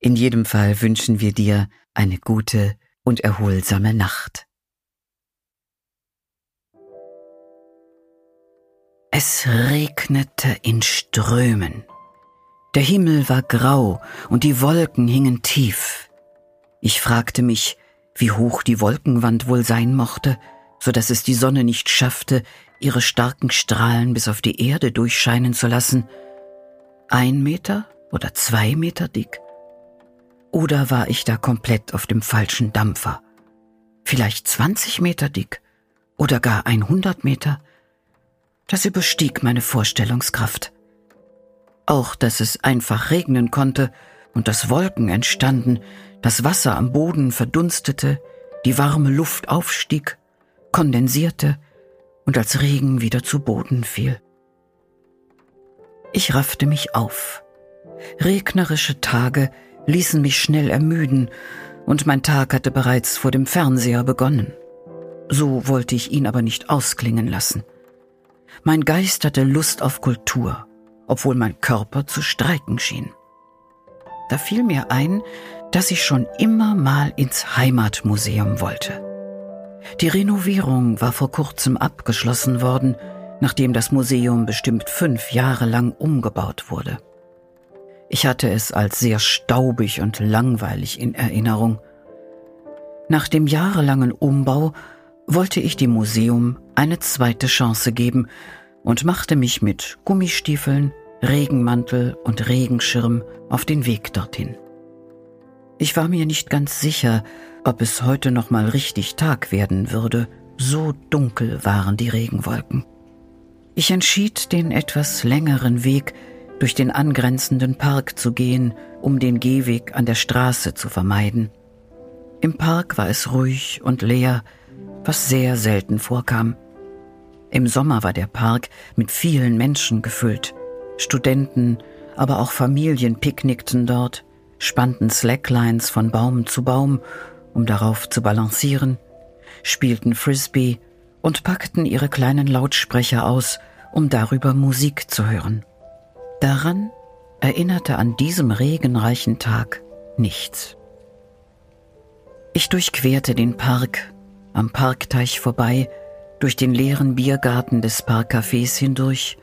In jedem Fall wünschen wir dir eine gute und erholsame Nacht. Es regnete in Strömen. Der Himmel war grau und die Wolken hingen tief. Ich fragte mich, wie hoch die Wolkenwand wohl sein mochte, so dass es die Sonne nicht schaffte, ihre starken Strahlen bis auf die Erde durchscheinen zu lassen. Ein Meter oder zwei Meter dick? Oder war ich da komplett auf dem falschen Dampfer? Vielleicht 20 Meter dick oder gar 100 Meter? Das überstieg meine Vorstellungskraft. Auch, dass es einfach regnen konnte und dass Wolken entstanden, das Wasser am Boden verdunstete, die warme Luft aufstieg, kondensierte und als Regen wieder zu Boden fiel. Ich raffte mich auf. Regnerische Tage ließen mich schnell ermüden, und mein Tag hatte bereits vor dem Fernseher begonnen. So wollte ich ihn aber nicht ausklingen lassen. Mein Geist hatte Lust auf Kultur, obwohl mein Körper zu streiken schien. Da fiel mir ein, dass ich schon immer mal ins Heimatmuseum wollte. Die Renovierung war vor kurzem abgeschlossen worden, nachdem das Museum bestimmt fünf Jahre lang umgebaut wurde. Ich hatte es als sehr staubig und langweilig in Erinnerung. Nach dem jahrelangen Umbau wollte ich dem Museum eine zweite Chance geben und machte mich mit Gummistiefeln, Regenmantel und Regenschirm auf den Weg dorthin. Ich war mir nicht ganz sicher, ob es heute noch mal richtig Tag werden würde, so dunkel waren die Regenwolken. Ich entschied den etwas längeren Weg durch den angrenzenden Park zu gehen, um den Gehweg an der Straße zu vermeiden. Im Park war es ruhig und leer, was sehr selten vorkam. Im Sommer war der Park mit vielen Menschen gefüllt. Studenten, aber auch Familien picknickten dort, spannten Slacklines von Baum zu Baum, um darauf zu balancieren, spielten Frisbee und packten ihre kleinen Lautsprecher aus, um darüber Musik zu hören. Daran erinnerte an diesem regenreichen Tag nichts. Ich durchquerte den Park, am Parkteich vorbei, durch den leeren Biergarten des Parkcafés hindurch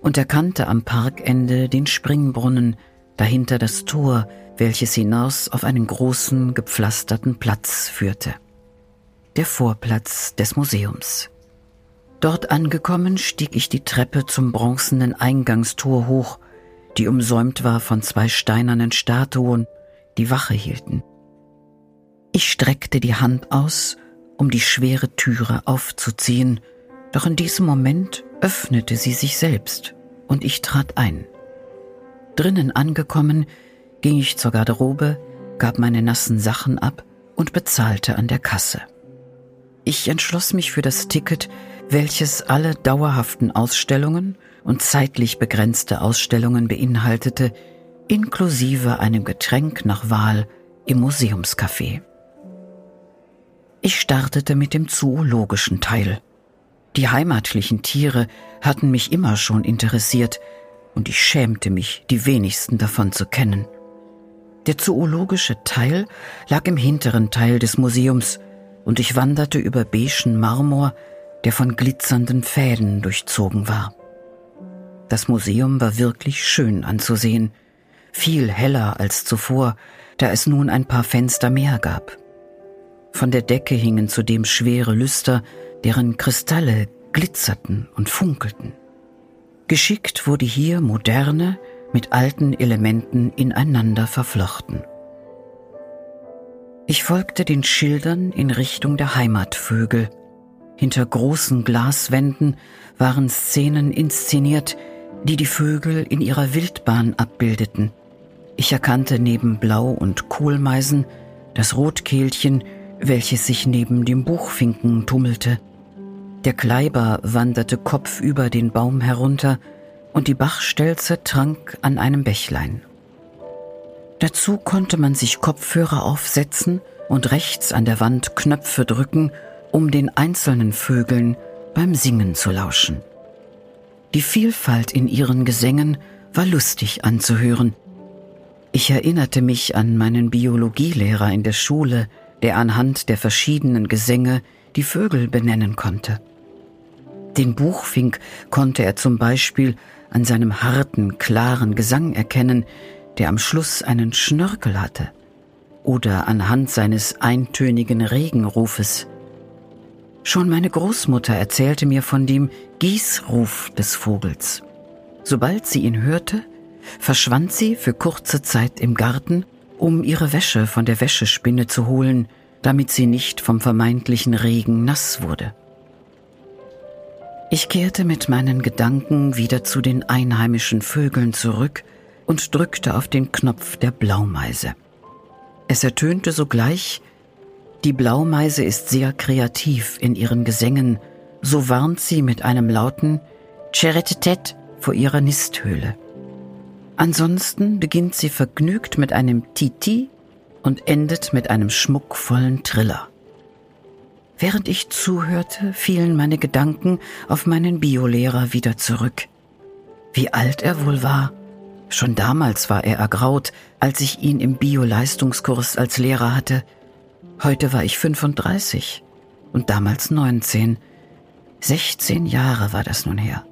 und erkannte am Parkende den Springbrunnen, dahinter das Tor, welches hinaus auf einen großen, gepflasterten Platz führte. Der Vorplatz des Museums. Dort angekommen stieg ich die Treppe zum bronzenen Eingangstor hoch, die umsäumt war von zwei steinernen Statuen, die Wache hielten. Ich streckte die Hand aus, um die schwere Türe aufzuziehen, doch in diesem Moment öffnete sie sich selbst und ich trat ein. Drinnen angekommen, ging ich zur Garderobe, gab meine nassen Sachen ab und bezahlte an der Kasse. Ich entschloss mich für das Ticket, welches alle dauerhaften Ausstellungen und zeitlich begrenzte Ausstellungen beinhaltete, inklusive einem Getränk nach Wahl im Museumscafé. Ich startete mit dem zoologischen Teil. Die heimatlichen Tiere hatten mich immer schon interessiert, und ich schämte mich, die wenigsten davon zu kennen. Der zoologische Teil lag im hinteren Teil des Museums, und ich wanderte über beigen Marmor, der von glitzernden Fäden durchzogen war. Das Museum war wirklich schön anzusehen, viel heller als zuvor, da es nun ein paar Fenster mehr gab. Von der Decke hingen zudem schwere Lüster, deren Kristalle glitzerten und funkelten. Geschickt wurde hier moderne mit alten Elementen ineinander verflochten. Ich folgte den Schildern in Richtung der Heimatvögel. Hinter großen Glaswänden waren Szenen inszeniert, die die Vögel in ihrer Wildbahn abbildeten. Ich erkannte neben Blau- und Kohlmeisen das Rotkehlchen, welches sich neben dem Buchfinken tummelte. Der Kleiber wanderte kopfüber den Baum herunter und die Bachstelze trank an einem Bächlein. Dazu konnte man sich Kopfhörer aufsetzen und rechts an der Wand Knöpfe drücken, um den einzelnen Vögeln beim Singen zu lauschen. Die Vielfalt in ihren Gesängen war lustig anzuhören. Ich erinnerte mich an meinen Biologielehrer in der Schule, der anhand der verschiedenen Gesänge die Vögel benennen konnte. Den Buchfink konnte er zum Beispiel an seinem harten, klaren Gesang erkennen, der am Schluss einen Schnörkel hatte, oder anhand seines eintönigen Regenrufes. Schon meine Großmutter erzählte mir von dem Gießruf des Vogels. Sobald sie ihn hörte, verschwand sie für kurze Zeit im Garten, um ihre Wäsche von der Wäschespinne zu holen, damit sie nicht vom vermeintlichen Regen nass wurde. Ich kehrte mit meinen Gedanken wieder zu den einheimischen Vögeln zurück und drückte auf den Knopf der Blaumeise. Es ertönte sogleich, die Blaumeise ist sehr kreativ in ihren Gesängen, so warnt sie mit einem lauten Cheretetet vor ihrer Nisthöhle. Ansonsten beginnt sie vergnügt mit einem Titi und endet mit einem schmuckvollen Triller. Während ich zuhörte, fielen meine Gedanken auf meinen Biolehrer wieder zurück. Wie alt er wohl war. Schon damals war er ergraut, als ich ihn im Bio-Leistungskurs als Lehrer hatte. Heute war ich 35 und damals 19. 16 Jahre war das nun her.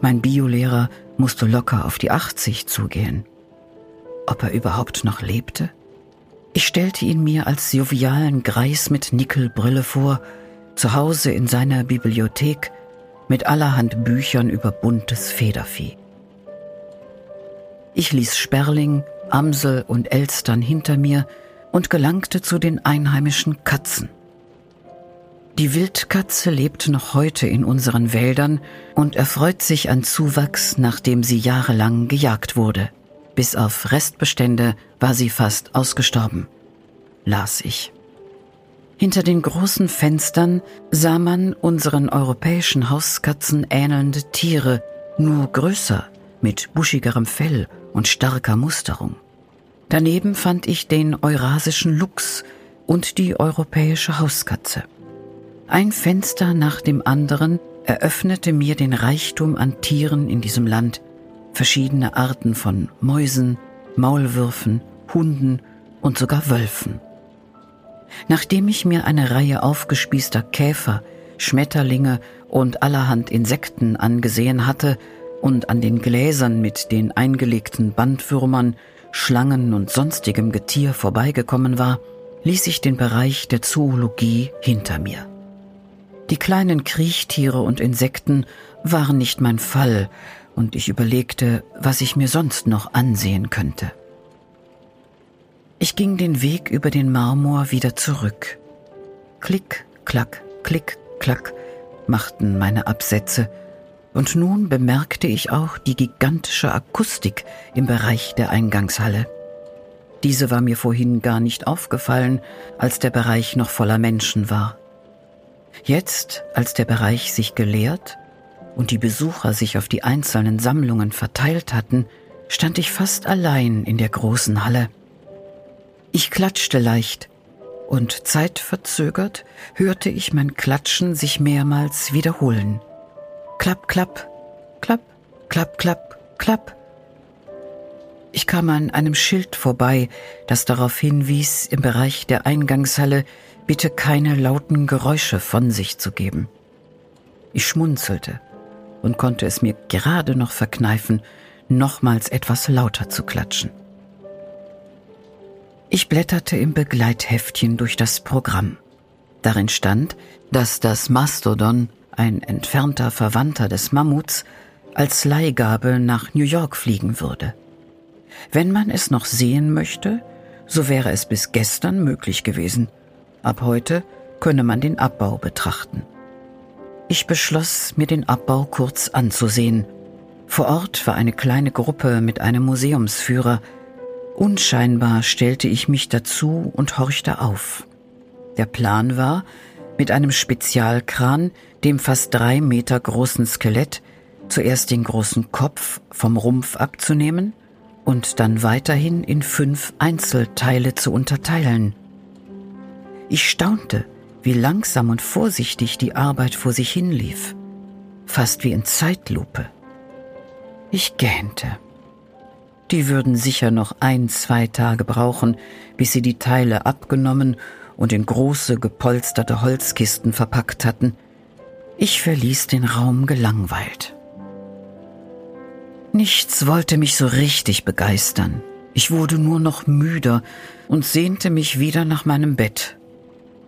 Mein Biolehrer musste locker auf die 80 zugehen. Ob er überhaupt noch lebte? Ich stellte ihn mir als jovialen Greis mit Nickelbrille vor, zu Hause in seiner Bibliothek mit allerhand Büchern über buntes Federvieh. Ich ließ Sperling, Amsel und Elstern hinter mir und gelangte zu den einheimischen Katzen. Die Wildkatze lebt noch heute in unseren Wäldern und erfreut sich an Zuwachs, nachdem sie jahrelang gejagt wurde. Bis auf Restbestände war sie fast ausgestorben, las ich. Hinter den großen Fenstern sah man unseren europäischen Hauskatzen ähnelnde Tiere, nur größer, mit buschigerem Fell und starker Musterung. Daneben fand ich den eurasischen Luchs und die europäische Hauskatze. Ein Fenster nach dem anderen eröffnete mir den Reichtum an Tieren in diesem Land, verschiedene Arten von Mäusen, Maulwürfen, Hunden und sogar Wölfen. Nachdem ich mir eine Reihe aufgespießter Käfer, Schmetterlinge und allerhand Insekten angesehen hatte und an den Gläsern mit den eingelegten Bandwürmern, Schlangen und sonstigem Getier vorbeigekommen war, ließ ich den Bereich der Zoologie hinter mir. Die kleinen Kriechtiere und Insekten waren nicht mein Fall, und ich überlegte, was ich mir sonst noch ansehen könnte. Ich ging den Weg über den Marmor wieder zurück. Klick, klack, klick, klack machten meine Absätze, und nun bemerkte ich auch die gigantische Akustik im Bereich der Eingangshalle. Diese war mir vorhin gar nicht aufgefallen, als der Bereich noch voller Menschen war. Jetzt, als der Bereich sich geleert und die Besucher sich auf die einzelnen Sammlungen verteilt hatten, stand ich fast allein in der großen Halle. Ich klatschte leicht, und zeitverzögert hörte ich mein Klatschen sich mehrmals wiederholen. Klapp, klapp, klapp, klapp, klapp, klapp. Ich kam an einem Schild vorbei, das darauf hinwies, im Bereich der Eingangshalle bitte keine lauten Geräusche von sich zu geben. Ich schmunzelte und konnte es mir gerade noch verkneifen, nochmals etwas lauter zu klatschen. Ich blätterte im Begleitheftchen durch das Programm. Darin stand, dass das Mastodon, ein entfernter Verwandter des Mammuts, als Leihgabe nach New York fliegen würde. Wenn man es noch sehen möchte, so wäre es bis gestern möglich gewesen. Ab heute könne man den Abbau betrachten. Ich beschloss, mir den Abbau kurz anzusehen. Vor Ort war eine kleine Gruppe mit einem Museumsführer, Unscheinbar stellte ich mich dazu und horchte auf. Der Plan war, mit einem Spezialkran, dem fast drei Meter großen Skelett, zuerst den großen Kopf vom Rumpf abzunehmen und dann weiterhin in fünf Einzelteile zu unterteilen. Ich staunte, wie langsam und vorsichtig die Arbeit vor sich hinlief, fast wie in Zeitlupe. Ich gähnte. Die würden sicher noch ein, zwei Tage brauchen, bis sie die Teile abgenommen und in große gepolsterte Holzkisten verpackt hatten. Ich verließ den Raum gelangweilt. Nichts wollte mich so richtig begeistern. Ich wurde nur noch müder und sehnte mich wieder nach meinem Bett.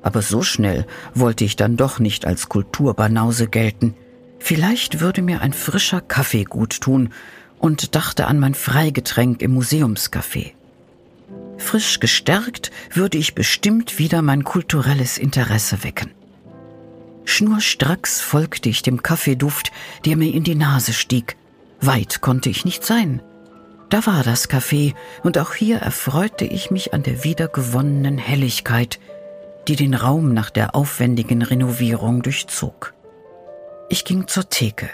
Aber so schnell wollte ich dann doch nicht als Kulturbanause gelten. Vielleicht würde mir ein frischer Kaffee gut tun und dachte an mein Freigetränk im Museumscafé. Frisch gestärkt würde ich bestimmt wieder mein kulturelles Interesse wecken. Schnurstracks folgte ich dem Kaffeeduft, der mir in die Nase stieg. Weit konnte ich nicht sein. Da war das Café, und auch hier erfreute ich mich an der wiedergewonnenen Helligkeit, die den Raum nach der aufwendigen Renovierung durchzog. Ich ging zur Theke.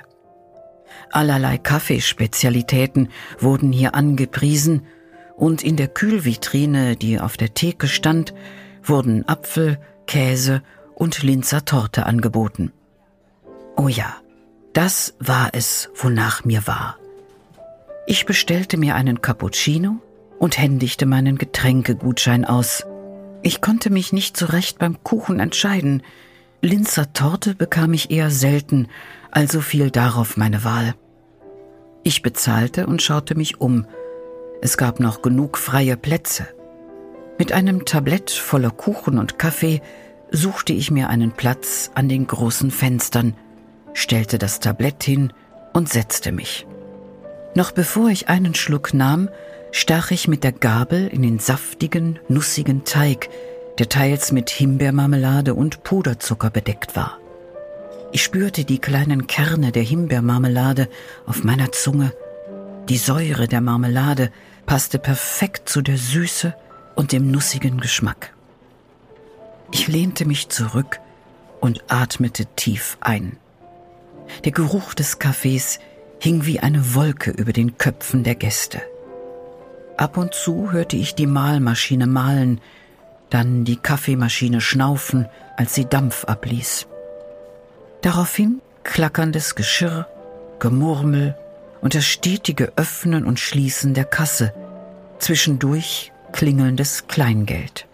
Allerlei Kaffeespezialitäten wurden hier angepriesen und in der Kühlvitrine, die auf der Theke stand, wurden Apfel, Käse und Linzer Torte angeboten. Oh ja, das war es, wonach mir war. Ich bestellte mir einen Cappuccino und händigte meinen Getränkegutschein aus. Ich konnte mich nicht so recht beim Kuchen entscheiden. Linzer Torte bekam ich eher selten, also fiel darauf meine Wahl. Ich bezahlte und schaute mich um. Es gab noch genug freie Plätze. Mit einem Tablett voller Kuchen und Kaffee suchte ich mir einen Platz an den großen Fenstern, stellte das Tablett hin und setzte mich. Noch bevor ich einen Schluck nahm, stach ich mit der Gabel in den saftigen, nussigen Teig, der teils mit Himbeermarmelade und Puderzucker bedeckt war. Ich spürte die kleinen Kerne der Himbeermarmelade auf meiner Zunge. Die Säure der Marmelade passte perfekt zu der Süße und dem nussigen Geschmack. Ich lehnte mich zurück und atmete tief ein. Der Geruch des Kaffees hing wie eine Wolke über den Köpfen der Gäste. Ab und zu hörte ich die Mahlmaschine mahlen, dann die Kaffeemaschine schnaufen, als sie Dampf abließ. Daraufhin klackerndes Geschirr, Gemurmel und das stetige Öffnen und Schließen der Kasse, zwischendurch klingelndes Kleingeld.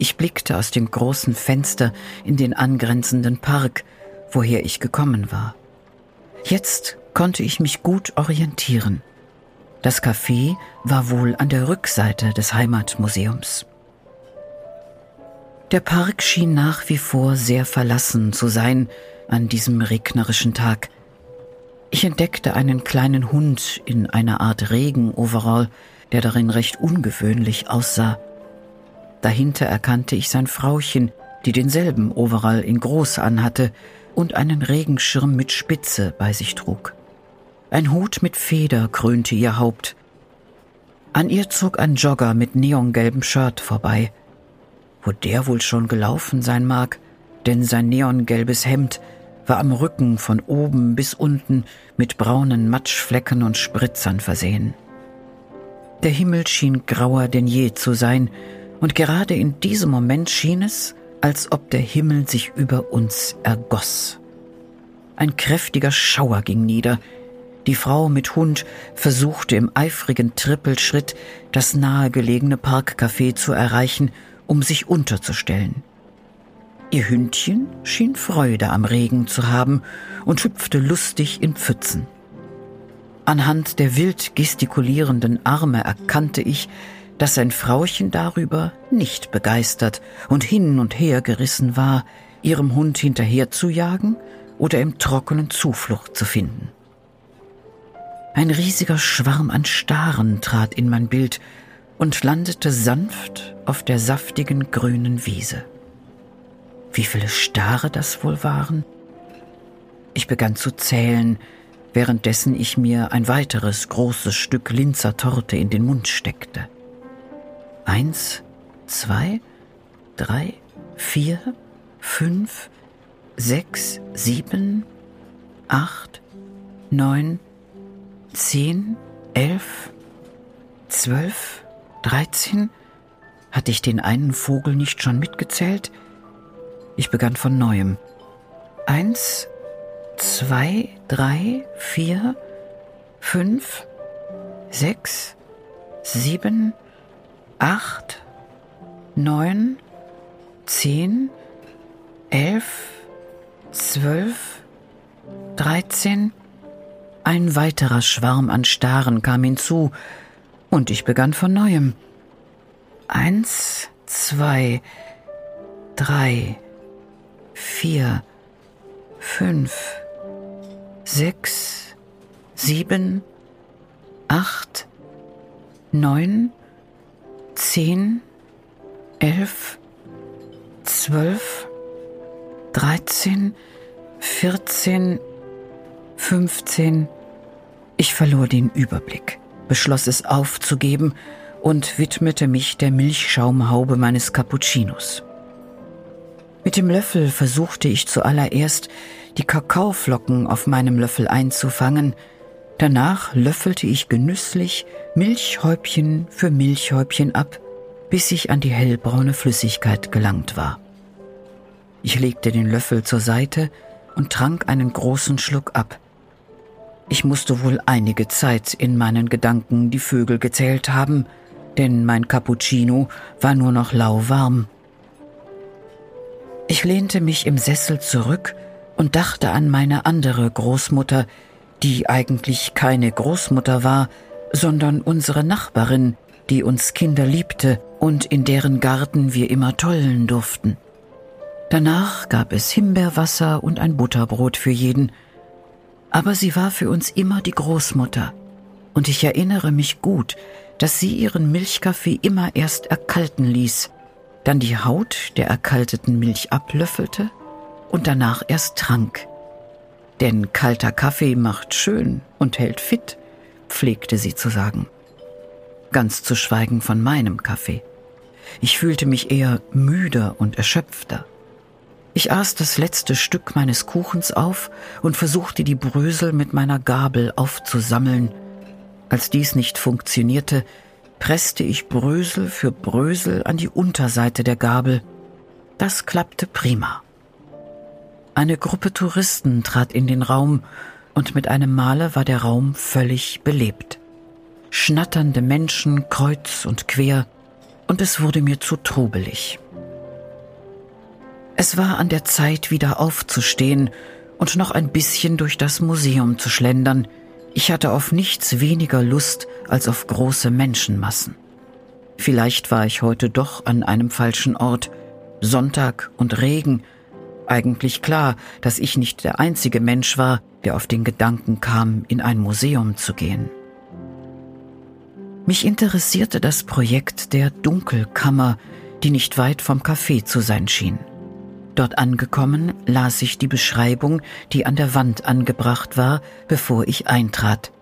Ich blickte aus dem großen Fenster in den angrenzenden Park, woher ich gekommen war. Jetzt konnte ich mich gut orientieren. Das Café war wohl an der Rückseite des Heimatmuseums. Der Park schien nach wie vor sehr verlassen zu sein an diesem regnerischen Tag. Ich entdeckte einen kleinen Hund in einer Art Regenoverall, der darin recht ungewöhnlich aussah. Dahinter erkannte ich sein Frauchen, die denselben Overall in groß anhatte und einen Regenschirm mit Spitze bei sich trug. Ein Hut mit Feder krönte ihr Haupt. An ihr zog ein Jogger mit neongelbem Shirt vorbei. Wo der wohl schon gelaufen sein mag, denn sein neongelbes Hemd war am Rücken von oben bis unten mit braunen Matschflecken und Spritzern versehen. Der Himmel schien grauer denn je zu sein, und gerade in diesem Moment schien es, als ob der Himmel sich über uns ergoss. Ein kräftiger Schauer ging nieder, die Frau mit Hund versuchte im eifrigen Trippelschritt das nahegelegene Parkcafé zu erreichen, um sich unterzustellen. Ihr Hündchen schien Freude am Regen zu haben und hüpfte lustig in Pfützen. Anhand der wild gestikulierenden Arme erkannte ich, dass sein Frauchen darüber nicht begeistert und hin und her gerissen war, ihrem Hund hinterherzujagen oder im Trockenen Zuflucht zu finden. Ein riesiger Schwarm an Staren trat in mein Bild und landete sanft auf der saftigen grünen Wiese. Wie viele Stare das wohl waren? Ich begann zu zählen, währenddessen ich mir ein weiteres großes Stück Linzer Torte in den Mund steckte. Eins, zwei, drei, vier, fünf, sechs, sieben, acht, neun, zehn, elf, zwölf, dreizehn. Hatte ich den einen Vogel nicht schon mitgezählt? Ich begann von neuem. Eins, zwei, drei, vier, fünf, sechs, sieben, acht, neun, zehn, elf, zwölf, dreizehn. Ein weiterer Schwarm an Staren kam hinzu, und ich begann von neuem. Eins, zwei, drei, vier, fünf, sechs, sieben, acht, neun, zehn, elf, zwölf, dreizehn, vierzehn, fünfzehn. Ich verlor den Überblick, beschloss es aufzugeben und widmete mich der Milchschaumhaube meines Cappuccinos. Mit dem Löffel versuchte ich zuallererst, die Kakaoflocken auf meinem Löffel einzufangen, danach löffelte ich genüsslich Milchhäubchen für Milchhäubchen ab, bis ich an die hellbraune Flüssigkeit gelangt war. Ich legte den Löffel zur Seite und trank einen großen Schluck ab. Ich musste wohl einige Zeit in meinen Gedanken die Vögel gezählt haben, denn mein Cappuccino war nur noch lauwarm. Ich lehnte mich im Sessel zurück und dachte an meine andere Großmutter, die eigentlich keine Großmutter war, sondern unsere Nachbarin, die uns Kinder liebte und in deren Garten wir immer tollen durften. Danach gab es Himbeerwasser und ein Butterbrot für jeden, aber sie war für uns immer die Großmutter, und ich erinnere mich gut, dass sie ihren Milchkaffee immer erst erkalten ließ, dann die Haut der erkalteten Milch ablöffelte und danach erst trank. Denn kalter Kaffee macht schön und hält fit, pflegte sie zu sagen. Ganz zu schweigen von meinem Kaffee. Ich fühlte mich eher müder und erschöpfter. Ich aß das letzte Stück meines Kuchens auf und versuchte die Brösel mit meiner Gabel aufzusammeln. Als dies nicht funktionierte, presste ich Brösel für Brösel an die Unterseite der Gabel. Das klappte prima. Eine Gruppe Touristen trat in den Raum, und mit einem Male war der Raum völlig belebt. Schnatternde Menschen kreuz und quer, und es wurde mir zu trubelig. Es war an der Zeit, wieder aufzustehen und noch ein bisschen durch das Museum zu schlendern. Ich hatte auf nichts weniger Lust als auf große Menschenmassen. Vielleicht war ich heute doch an einem falschen Ort. Sonntag und Regen. Eigentlich klar, dass ich nicht der einzige Mensch war, der auf den Gedanken kam, in ein Museum zu gehen. Mich interessierte das Projekt der Dunkelkammer, die nicht weit vom Café zu sein schien. Dort angekommen las ich die Beschreibung, die an der Wand angebracht war, bevor ich eintrat.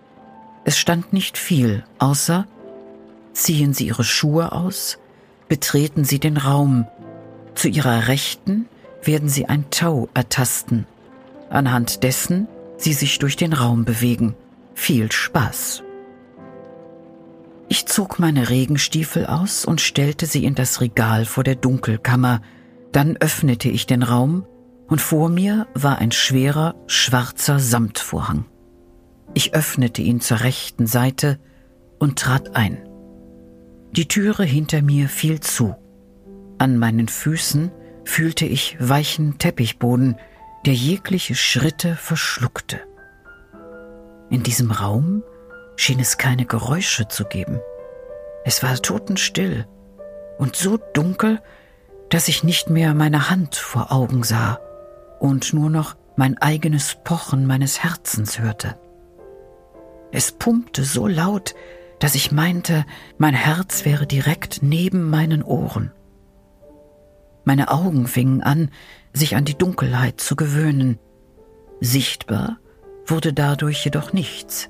Es stand nicht viel, außer ziehen Sie Ihre Schuhe aus, betreten Sie den Raum. Zu Ihrer Rechten werden Sie ein Tau ertasten, anhand dessen Sie sich durch den Raum bewegen. Viel Spaß. Ich zog meine Regenstiefel aus und stellte sie in das Regal vor der Dunkelkammer, dann öffnete ich den Raum und vor mir war ein schwerer, schwarzer Samtvorhang. Ich öffnete ihn zur rechten Seite und trat ein. Die Türe hinter mir fiel zu. An meinen Füßen fühlte ich weichen Teppichboden, der jegliche Schritte verschluckte. In diesem Raum schien es keine Geräusche zu geben. Es war totenstill und so dunkel, dass ich nicht mehr meine Hand vor Augen sah und nur noch mein eigenes Pochen meines Herzens hörte. Es pumpte so laut, dass ich meinte, mein Herz wäre direkt neben meinen Ohren. Meine Augen fingen an, sich an die Dunkelheit zu gewöhnen. Sichtbar wurde dadurch jedoch nichts.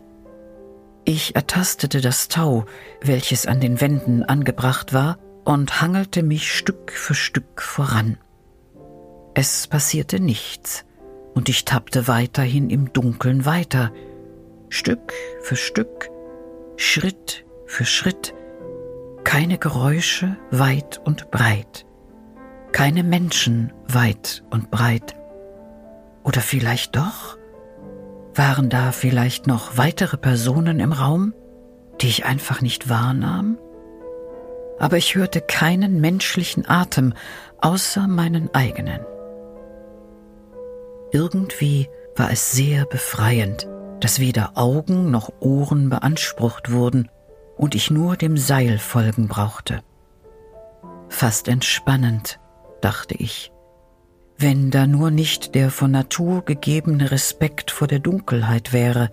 Ich ertastete das Tau, welches an den Wänden angebracht war, und hangelte mich Stück für Stück voran. Es passierte nichts, und ich tappte weiterhin im Dunkeln weiter, Stück für Stück, Schritt für Schritt, keine Geräusche weit und breit, keine Menschen weit und breit. Oder vielleicht doch? Waren da vielleicht noch weitere Personen im Raum, die ich einfach nicht wahrnahm? Aber ich hörte keinen menschlichen Atem außer meinen eigenen. Irgendwie war es sehr befreiend, dass weder Augen noch Ohren beansprucht wurden und ich nur dem Seil folgen brauchte. Fast entspannend, dachte ich, wenn da nur nicht der von Natur gegebene Respekt vor der Dunkelheit wäre,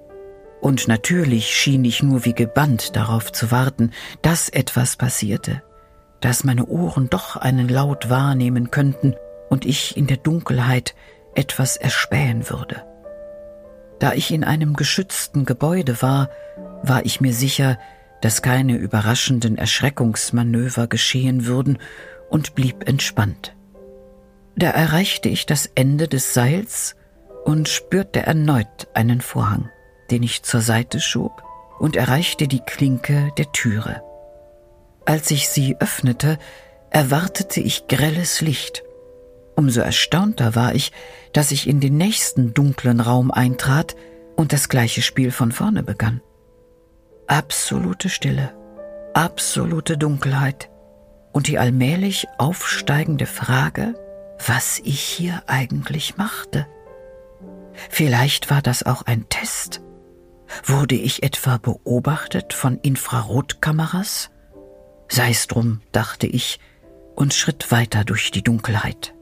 und natürlich schien ich nur wie gebannt darauf zu warten, dass etwas passierte, dass meine Ohren doch einen Laut wahrnehmen könnten und ich in der Dunkelheit etwas erspähen würde. Da ich in einem geschützten Gebäude war, war ich mir sicher, dass keine überraschenden Erschreckungsmanöver geschehen würden und blieb entspannt. Da erreichte ich das Ende des Seils und spürte erneut einen Vorhang, den ich zur Seite schob und erreichte die Klinke der Türe. Als ich sie öffnete, erwartete ich grelles Licht Umso erstaunter war ich, dass ich in den nächsten dunklen Raum eintrat und das gleiche Spiel von vorne begann. Absolute Stille, absolute Dunkelheit und die allmählich aufsteigende Frage, was ich hier eigentlich machte. Vielleicht war das auch ein Test. Wurde ich etwa beobachtet von Infrarotkameras? Sei's drum, dachte ich und schritt weiter durch die Dunkelheit.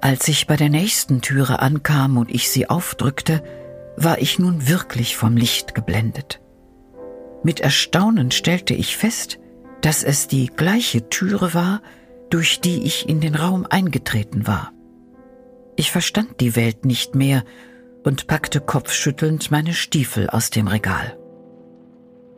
Als ich bei der nächsten Türe ankam und ich sie aufdrückte, war ich nun wirklich vom Licht geblendet. Mit Erstaunen stellte ich fest, dass es die gleiche Türe war, durch die ich in den Raum eingetreten war. Ich verstand die Welt nicht mehr und packte kopfschüttelnd meine Stiefel aus dem Regal.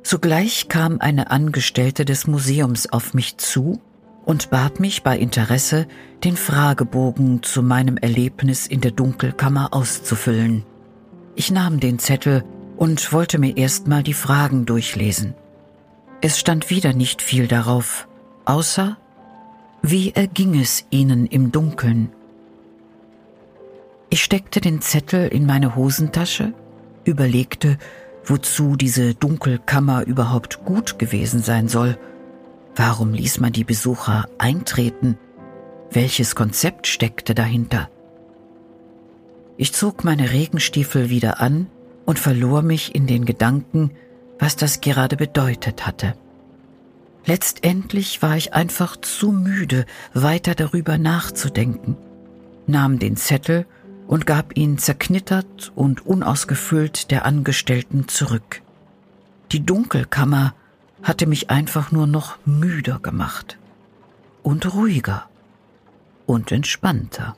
Sogleich kam eine Angestellte des Museums auf mich zu und bat mich bei Interesse, den Fragebogen zu meinem Erlebnis in der Dunkelkammer auszufüllen. Ich nahm den Zettel und wollte mir erstmal die Fragen durchlesen. Es stand wieder nicht viel darauf, außer wie erging es Ihnen im Dunkeln? Ich steckte den Zettel in meine Hosentasche, überlegte, wozu diese Dunkelkammer überhaupt gut gewesen sein soll – Warum ließ man die Besucher eintreten? Welches Konzept steckte dahinter? Ich zog meine Regenstiefel wieder an und verlor mich in den Gedanken, was das gerade bedeutet hatte. Letztendlich war ich einfach zu müde, weiter darüber nachzudenken, nahm den Zettel und gab ihn zerknittert und unausgefüllt der Angestellten zurück. Die Dunkelkammer hatte mich einfach nur noch müder gemacht und ruhiger und entspannter.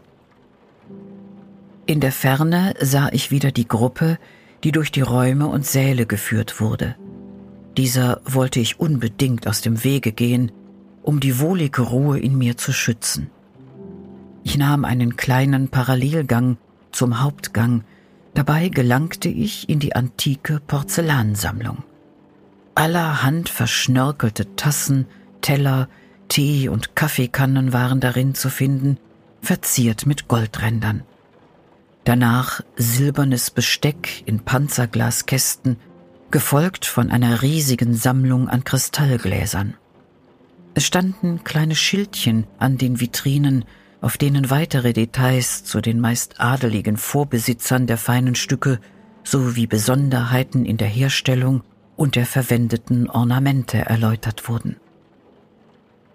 In der Ferne sah ich wieder die Gruppe, die durch die Räume und Säle geführt wurde. Dieser wollte ich unbedingt aus dem Wege gehen, um die wohlige Ruhe in mir zu schützen. Ich nahm einen kleinen Parallelgang zum Hauptgang, dabei gelangte ich in die antike Porzellansammlung. Allerhand verschnörkelte Tassen, Teller, Tee- und Kaffeekannen waren darin zu finden, verziert mit Goldrändern. Danach silbernes Besteck in Panzerglaskästen, gefolgt von einer riesigen Sammlung an Kristallgläsern. Es standen kleine Schildchen an den Vitrinen, auf denen weitere Details zu den meist adeligen Vorbesitzern der feinen Stücke sowie Besonderheiten in der Herstellung und der verwendeten Ornamente erläutert wurden.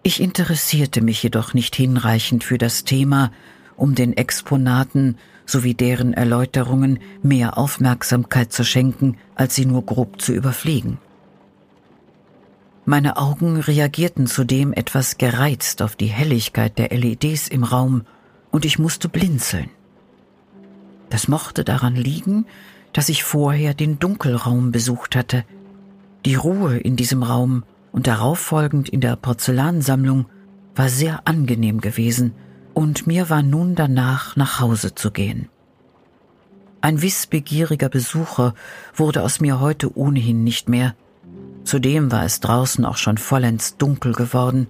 Ich interessierte mich jedoch nicht hinreichend für das Thema, um den Exponaten sowie deren Erläuterungen mehr Aufmerksamkeit zu schenken, als sie nur grob zu überfliegen. Meine Augen reagierten zudem etwas gereizt auf die Helligkeit der LEDs im Raum, und ich musste blinzeln. Das mochte daran liegen, dass ich vorher den Dunkelraum besucht hatte. Die Ruhe in diesem Raum und darauf folgend in der Porzellansammlung war sehr angenehm gewesen, und mir war nun danach nach Hause zu gehen. Ein wissbegieriger Besucher wurde aus mir heute ohnehin nicht mehr. Zudem war es draußen auch schon vollends dunkel geworden.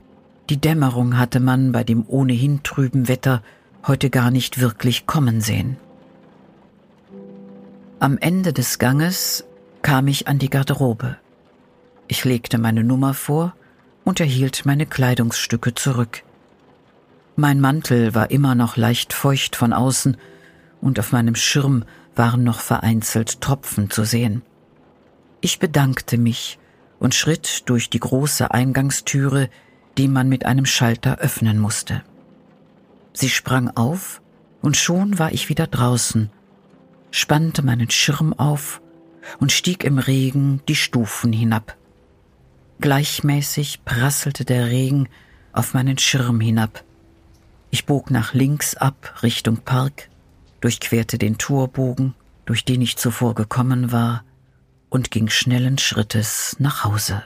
Die Dämmerung hatte man bei dem ohnehin trüben Wetter heute gar nicht wirklich kommen sehen. Am Ende des Ganges kam ich an die Garderobe. Ich legte meine Nummer vor und erhielt meine Kleidungsstücke zurück. Mein Mantel war immer noch leicht feucht von außen, und auf meinem Schirm waren noch vereinzelt Tropfen zu sehen. Ich bedankte mich und schritt durch die große Eingangstüre, die man mit einem Schalter öffnen musste. Sie sprang auf, und schon war ich wieder draußen spannte meinen Schirm auf und stieg im Regen die Stufen hinab. Gleichmäßig prasselte der Regen auf meinen Schirm hinab. Ich bog nach links ab Richtung Park, durchquerte den Torbogen, durch den ich zuvor gekommen war, und ging schnellen Schrittes nach Hause.